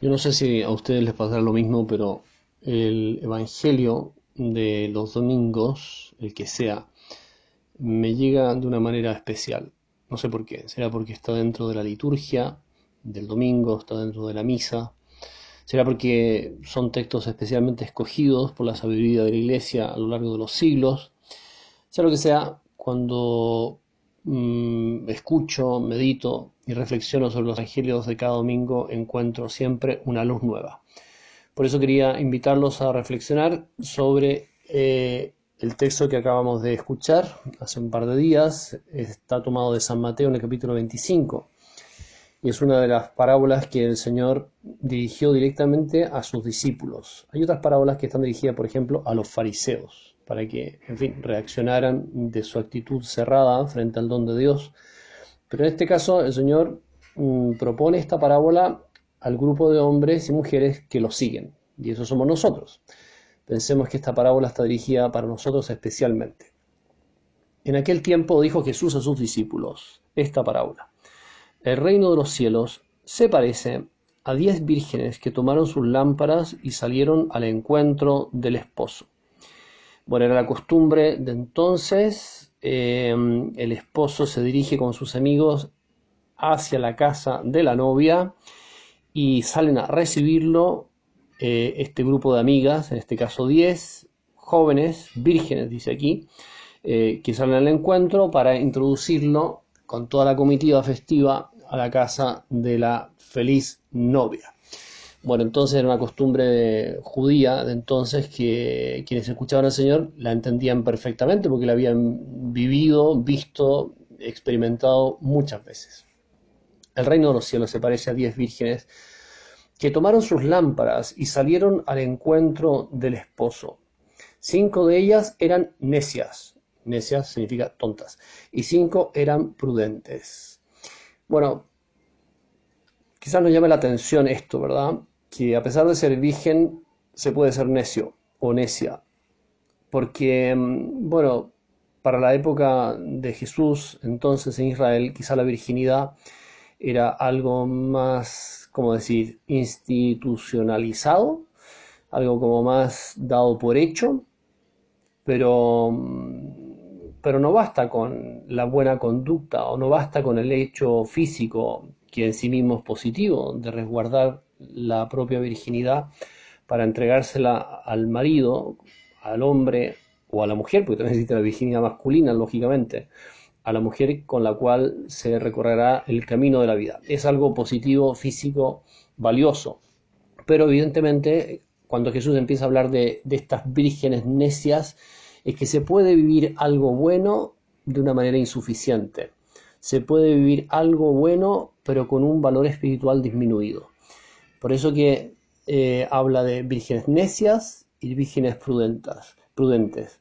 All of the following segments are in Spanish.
Yo no sé si a ustedes les pasará lo mismo, pero el Evangelio de los domingos, el que sea, me llega de una manera especial. No sé por qué. Será porque está dentro de la liturgia del domingo, está dentro de la misa. Será porque son textos especialmente escogidos por la sabiduría de la Iglesia a lo largo de los siglos. Sea lo que sea, cuando mm, escucho, medito y reflexiono sobre los evangelios de cada domingo, encuentro siempre una luz nueva. Por eso quería invitarlos a reflexionar sobre eh, el texto que acabamos de escuchar hace un par de días. Está tomado de San Mateo en el capítulo 25 y es una de las parábolas que el Señor dirigió directamente a sus discípulos. Hay otras parábolas que están dirigidas, por ejemplo, a los fariseos, para que, en fin, reaccionaran de su actitud cerrada frente al don de Dios. Pero en este caso, el Señor mm, propone esta parábola al grupo de hombres y mujeres que lo siguen, y eso somos nosotros. Pensemos que esta parábola está dirigida para nosotros especialmente. En aquel tiempo dijo Jesús a sus discípulos esta parábola. El reino de los cielos se parece a diez vírgenes que tomaron sus lámparas y salieron al encuentro del esposo. Bueno, era la costumbre de entonces, eh, el esposo se dirige con sus amigos hacia la casa de la novia y salen a recibirlo eh, este grupo de amigas, en este caso diez jóvenes, vírgenes, dice aquí, eh, que salen al encuentro para introducirlo con toda la comitiva festiva a la casa de la feliz novia. Bueno, entonces era una costumbre judía de entonces que quienes escuchaban al Señor la entendían perfectamente porque la habían vivido, visto, experimentado muchas veces. El reino de los cielos se parece a diez vírgenes que tomaron sus lámparas y salieron al encuentro del esposo. Cinco de ellas eran necias, necias significa tontas, y cinco eran prudentes. Bueno, quizás nos llame la atención esto, ¿verdad? Que a pesar de ser virgen, se puede ser necio o necia. Porque, mm, bueno, para la época de Jesús, entonces en Israel, quizá la virginidad era algo más, como decir, institucionalizado, algo como más dado por hecho, pero mm, pero no basta con la buena conducta o no basta con el hecho físico, que en sí mismo es positivo, de resguardar la propia virginidad para entregársela al marido, al hombre o a la mujer, porque también existe la virginidad masculina, lógicamente, a la mujer con la cual se recorrerá el camino de la vida. Es algo positivo, físico, valioso. Pero evidentemente, cuando Jesús empieza a hablar de, de estas vírgenes necias, es que se puede vivir algo bueno de una manera insuficiente. Se puede vivir algo bueno pero con un valor espiritual disminuido. Por eso que eh, habla de vírgenes necias y vírgenes prudentes. prudentes.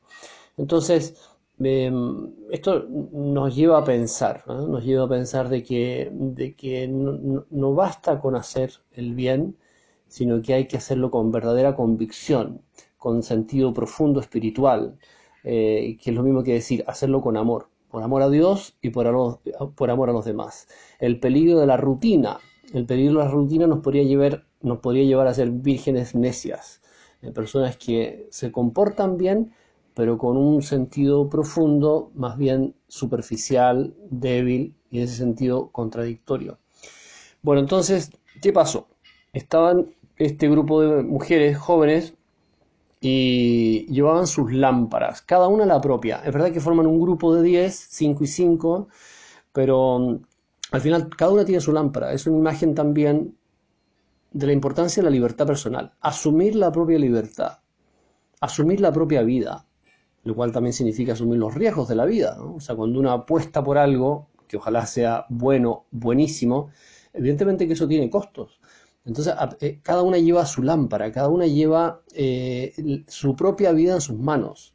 Entonces, em, esto nos lleva a pensar, nos lleva a pensar de que, de que no, basta con hacer el bien, sino que hay que hacerlo con verdadera convicción, con sentido profundo espiritual, eh, que es lo mismo que decir hacerlo con amor, por amor a Dios y por, por amor a los demás. El peligro de la rutina, el peligro de la rutina nos podría llevar, nos podría llevar a ser vírgenes necias, eh, personas que se comportan bien, pero con un sentido profundo, más bien superficial, débil y en ese sentido contradictorio. Bueno, entonces, ¿qué pasó? Estaban este grupo de mujeres jóvenes y llevaban sus lámparas, cada una la propia. Es verdad que forman un grupo de 10, 5 y 5, pero al final cada una tiene su lámpara. Es una imagen también de la importancia de la libertad personal. Asumir la propia libertad, asumir la propia vida, lo cual también significa asumir los riesgos de la vida. O sea, cuando uno apuesta por algo, que ojalá sea bueno, buenísimo, evidentemente que eso tiene costos. Entonces, eh, cada una lleva su lámpara, cada una lleva eh, su propia vida en sus manos.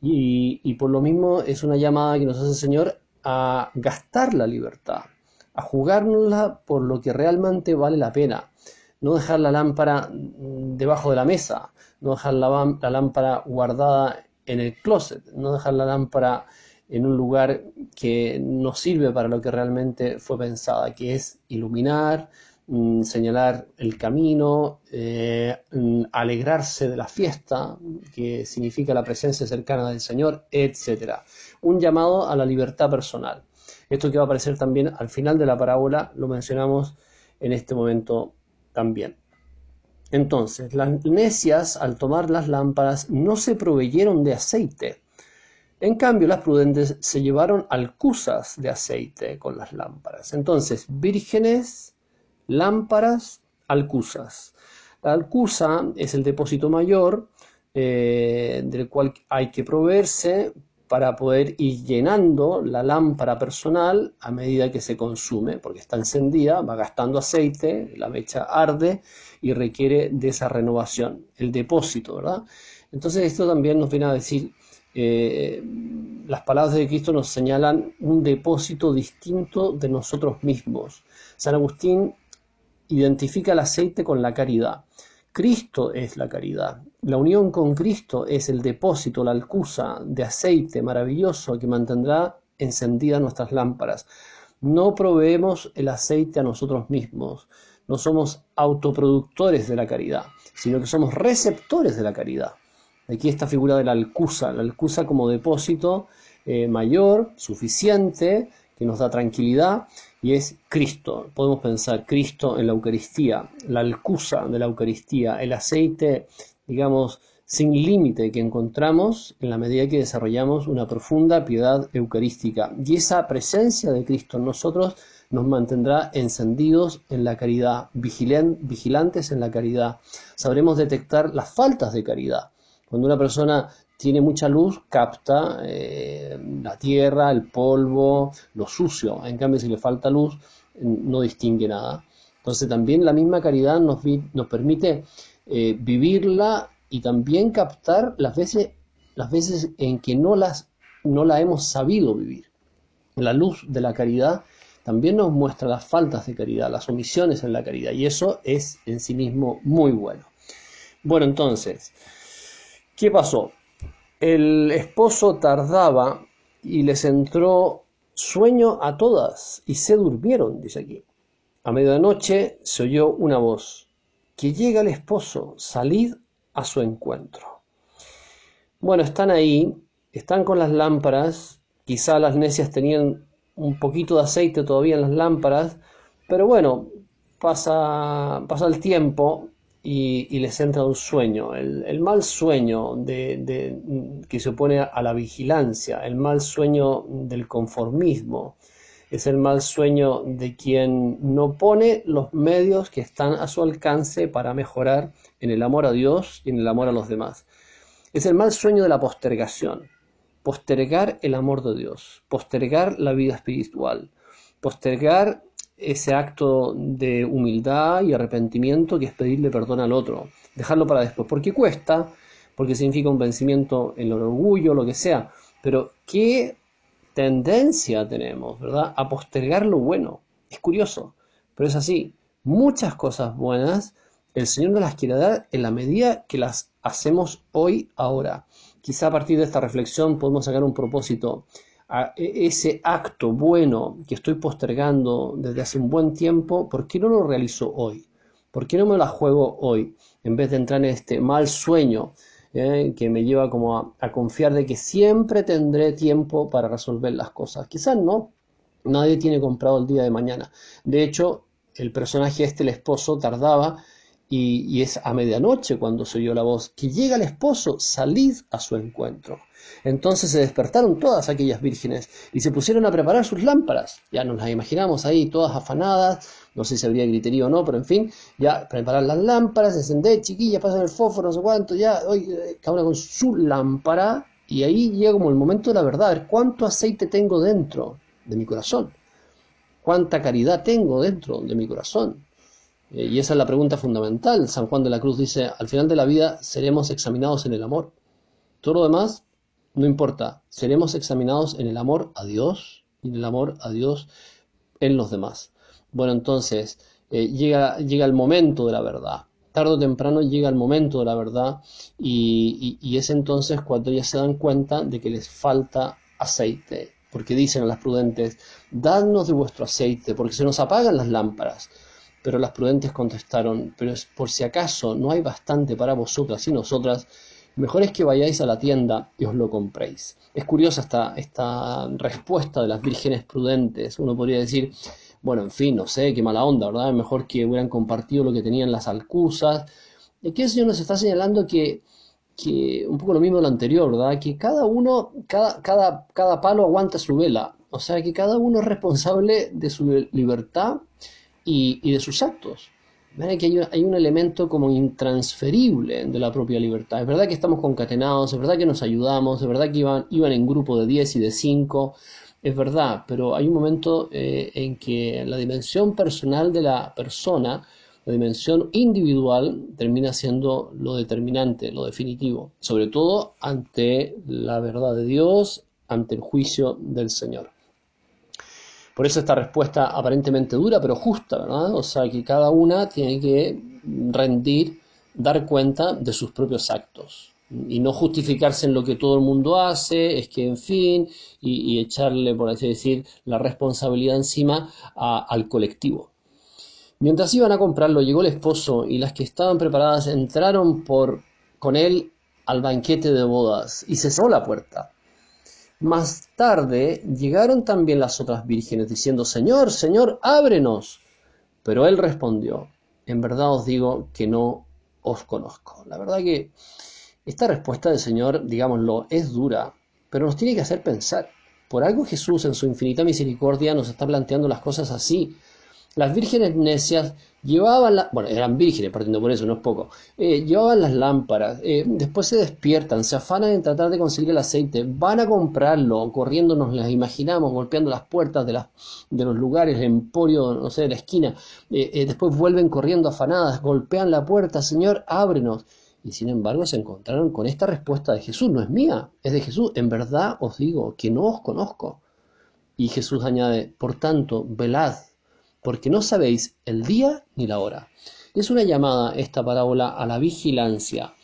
Y, por lo mismo es una llamada que nos hace el Señor a gastar la libertad, a jugárnosla por lo que realmente vale la pena. No dejar la lámpara mm, debajo de la mesa, no dejar la, lámpara guardada en el closet, no dejar la lámpara en un lugar que no sirve para lo que realmente fue pensada, que es iluminar, mm, señalar el camino, eh, mm, alegrarse de la fiesta, que significa la presencia cercana del Señor, etc. Un llamado a la libertad personal. Esto que va a aparecer también al final de la parábola lo mencionamos en este momento también. Entonces, las necias al tomar las lámparas no se proveyeron de aceite. En cambio, las prudentes se llevaron alcusas de aceite con las lámparas. Entonces, vírgenes, lámparas, alcusas. La alcusa es el depósito mayor eh, del cual hay que proveerse para poder ir llenando la lámpara personal a medida que se consume, porque está encendida, va gastando aceite, la mecha arde y requiere de esa renovación, el depósito, ¿verdad? Entonces esto también nos viene a decir, eh, las palabras de Cristo nos señalan un depósito distinto de nosotros mismos. San Agustín identifica el aceite con la caridad. Cristo es la caridad. La unión con Cristo es el depósito, la alcusa de aceite maravilloso que mantendrá encendidas nuestras lámparas. No proveemos el aceite a nosotros mismos, no somos autoproductores de la caridad, sino que somos receptores de la caridad. Aquí esta figura de la alcusa, la alcusa como depósito eh, mayor, suficiente, que nos da tranquilidad y es Cristo. Podemos pensar Cristo en la Eucaristía, la alcusa de la Eucaristía, el aceite, digamos, sin límite que encontramos en la medida que desarrollamos una profunda piedad eucarística. Y esa presencia de Cristo en nosotros nos mantendrá encendidos en la caridad, vigilantes en la caridad. Sabremos detectar las faltas de caridad. Cuando una persona tiene mucha luz, capta eh, la tierra, el polvo, lo sucio. En cambio, si le falta luz, no distingue nada. Entonces también la misma caridad nos, nos permite eh, vivirla y también captar las veces, las veces en que no, las, no la hemos sabido vivir. La luz de la caridad también nos muestra las faltas de caridad, las omisiones en la caridad, y eso es en sí mismo muy bueno. Bueno, entonces, ¿qué pasó? El esposo tardaba y les entró sueño a todas y se durmieron, dice aquí. A medianoche se oyó una voz, que llega el esposo, salid a su encuentro. Bueno, están ahí, están con las lámparas, quizá las necias tenían un poquito de aceite todavía en las lámparas, pero bueno, pasa, pasa el tiempo y, les entra un sueño, el, mal sueño de, que se opone a la vigilancia, el mal sueño del conformismo, es el mal sueño de quien no pone los medios que están a su alcance para mejorar en el amor a Dios y en el amor a los demás. Es el mal sueño de la postergación, postergar el amor de Dios, postergar la vida espiritual, postergar ese acto de humildad y arrepentimiento que es pedirle perdón al otro, dejarlo para después, porque cuesta, porque significa un vencimiento en el orgullo, lo que sea, pero qué tendencia tenemos, ¿verdad? A postergar lo bueno. Es curioso, pero es así. Muchas cosas buenas el Señor nos las quiere dar en la medida que las hacemos hoy, ahora. Quizá a partir de esta reflexión podemos sacar un propósito a e, ese acto bueno que estoy postergando desde hace un buen tiempo, ¿por qué no lo realizo hoy? ¿Por qué no me la juego hoy? En vez de entrar en este mal sueño eh, que me lleva como a, a, confiar de que siempre tendré tiempo para resolver las cosas. Quizás no, nadie tiene comprado el día de mañana. De hecho, el personaje este, el esposo, tardaba y, es a medianoche cuando se oyó la voz, que llega el esposo, salid a su encuentro. Entonces se despertaron todas aquellas vírgenes y se pusieron a preparar sus lámparas. Ya nos las imaginamos ahí, todas afanadas, no sé si habría griterío o no, pero en fin, ya preparar las lámparas, encender, chiquillas, pasan el fósforo, no sé cuánto, ya, hoy, eh, cada una con su lámpara, y ahí llega como el momento de la verdad, ver cuánto aceite tengo dentro de mi corazón, cuánta caridad tengo dentro de mi corazón, y esa es la pregunta fundamental. San Juan de la Cruz dice, al final de la vida seremos examinados en el amor. Todo lo demás no importa, seremos examinados en el amor a Dios y en el amor a Dios en los demás. Bueno, entonces eh, llega, llega el momento de la verdad. Tarde o temprano llega el momento de la verdad y, y es entonces cuando ya se dan cuenta de que les falta aceite. Porque dicen a las prudentes, dadnos de vuestro aceite, porque se nos apagan las lámparas. Pero las prudentes contestaron, pero es por si acaso no hay bastante para vosotras y nosotras, mejor es que vayáis a la tienda y os lo compréis. Es curiosa esta, esta respuesta de las vírgenes prudentes. Uno podría decir, bueno, en fin, no sé, qué mala onda, ¿verdad? Mejor que hubieran compartido lo que tenían las alcusas. Aquí el Señor nos está señalando que, que un poco lo mismo de lo anterior, ¿verdad? Que cada uno, cada, cada, cada palo aguanta su vela. O sea, que cada uno es responsable de su libertad y, de sus actos. que hay, hay, un elemento como intransferible de la propia libertad. Es verdad que estamos concatenados, es verdad que nos ayudamos, es verdad que iban, iban en grupo de 10 y de 5, es verdad, pero hay un momento eh, en que la dimensión personal de la persona, la dimensión individual, termina siendo lo determinante, lo definitivo, sobre todo ante la verdad de Dios, ante el juicio del Señor. Por eso esta respuesta aparentemente dura, pero justa, ¿verdad? O sea, que cada una tiene que rendir, dar cuenta de sus propios actos y no justificarse en lo que todo el mundo hace, es que en fin, y, echarle, por así decir, la responsabilidad encima al colectivo. Mientras iban a comprarlo, llegó el esposo y las que estaban preparadas entraron por, con él al banquete de bodas y se cerró la puerta. Más tarde llegaron también las otras vírgenes diciendo, Señor, Señor, ábrenos. Pero él respondió, en verdad os digo que no os conozco. La verdad que esta respuesta del Señor, digámoslo, es dura, pero nos tiene que hacer pensar. Por algo Jesús en su infinita misericordia nos está planteando las cosas así. Las vírgenes necias llevaban, bueno, eran vírgenes, partiendo por eso, no es poco, eh, llevaban las lámparas, eh, después se despiertan, se afanan en tratar de conseguir el aceite, van a comprarlo, corriendo nos las imaginamos, golpeando las puertas de los lugares, el emporio, no sé, de la esquina, eh, después vuelven corriendo afanadas, golpean la puerta, Señor, ábrenos. Y sin embargo se encontraron con esta respuesta de Jesús, no es mía, es de Jesús, en verdad os digo que no os conozco. Y Jesús añade, por tanto, velad, porque no sabéis el día ni la hora. Es una llamada esta parábola a la vigilancia,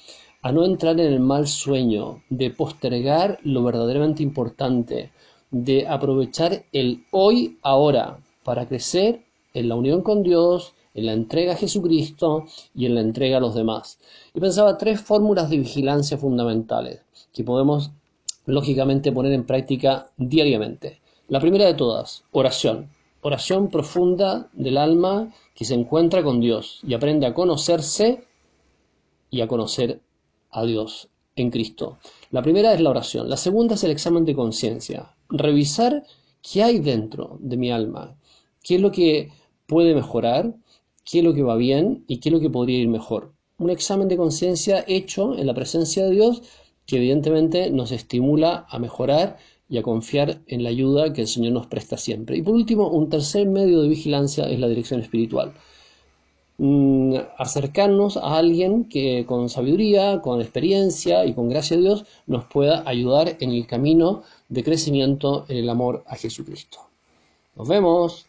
a no entrar en el mal sueño, de postergar lo verdaderamente importante, de aprovechar el hoy ahora para crecer en la unión con Dios, en la entrega a Jesucristo y en la entrega a los demás. Y pensaba tres fórmulas de vigilancia fundamentales que podemos lógicamente poner en práctica diariamente. La primera de todas, oración. Oración profunda del alma que se encuentra con Dios y aprende a conocerse y a conocer a Dios en Cristo. La primera es la oración. La segunda es el examen de conciencia. Revisar qué hay dentro de mi alma, qué es lo que puede mejorar, qué es lo que va bien y qué es lo que podría ir mejor. Un examen de conciencia hecho en la presencia de Dios que evidentemente nos estimula a mejorar y a confiar en la ayuda que el Señor nos presta siempre. Y por último, un tercer medio de vigilancia es la dirección espiritual. Mm, acercarnos a alguien que con sabiduría, con experiencia y con gracia de Dios nos pueda ayudar en el camino de crecimiento en el amor a Jesucristo. Nos vemos.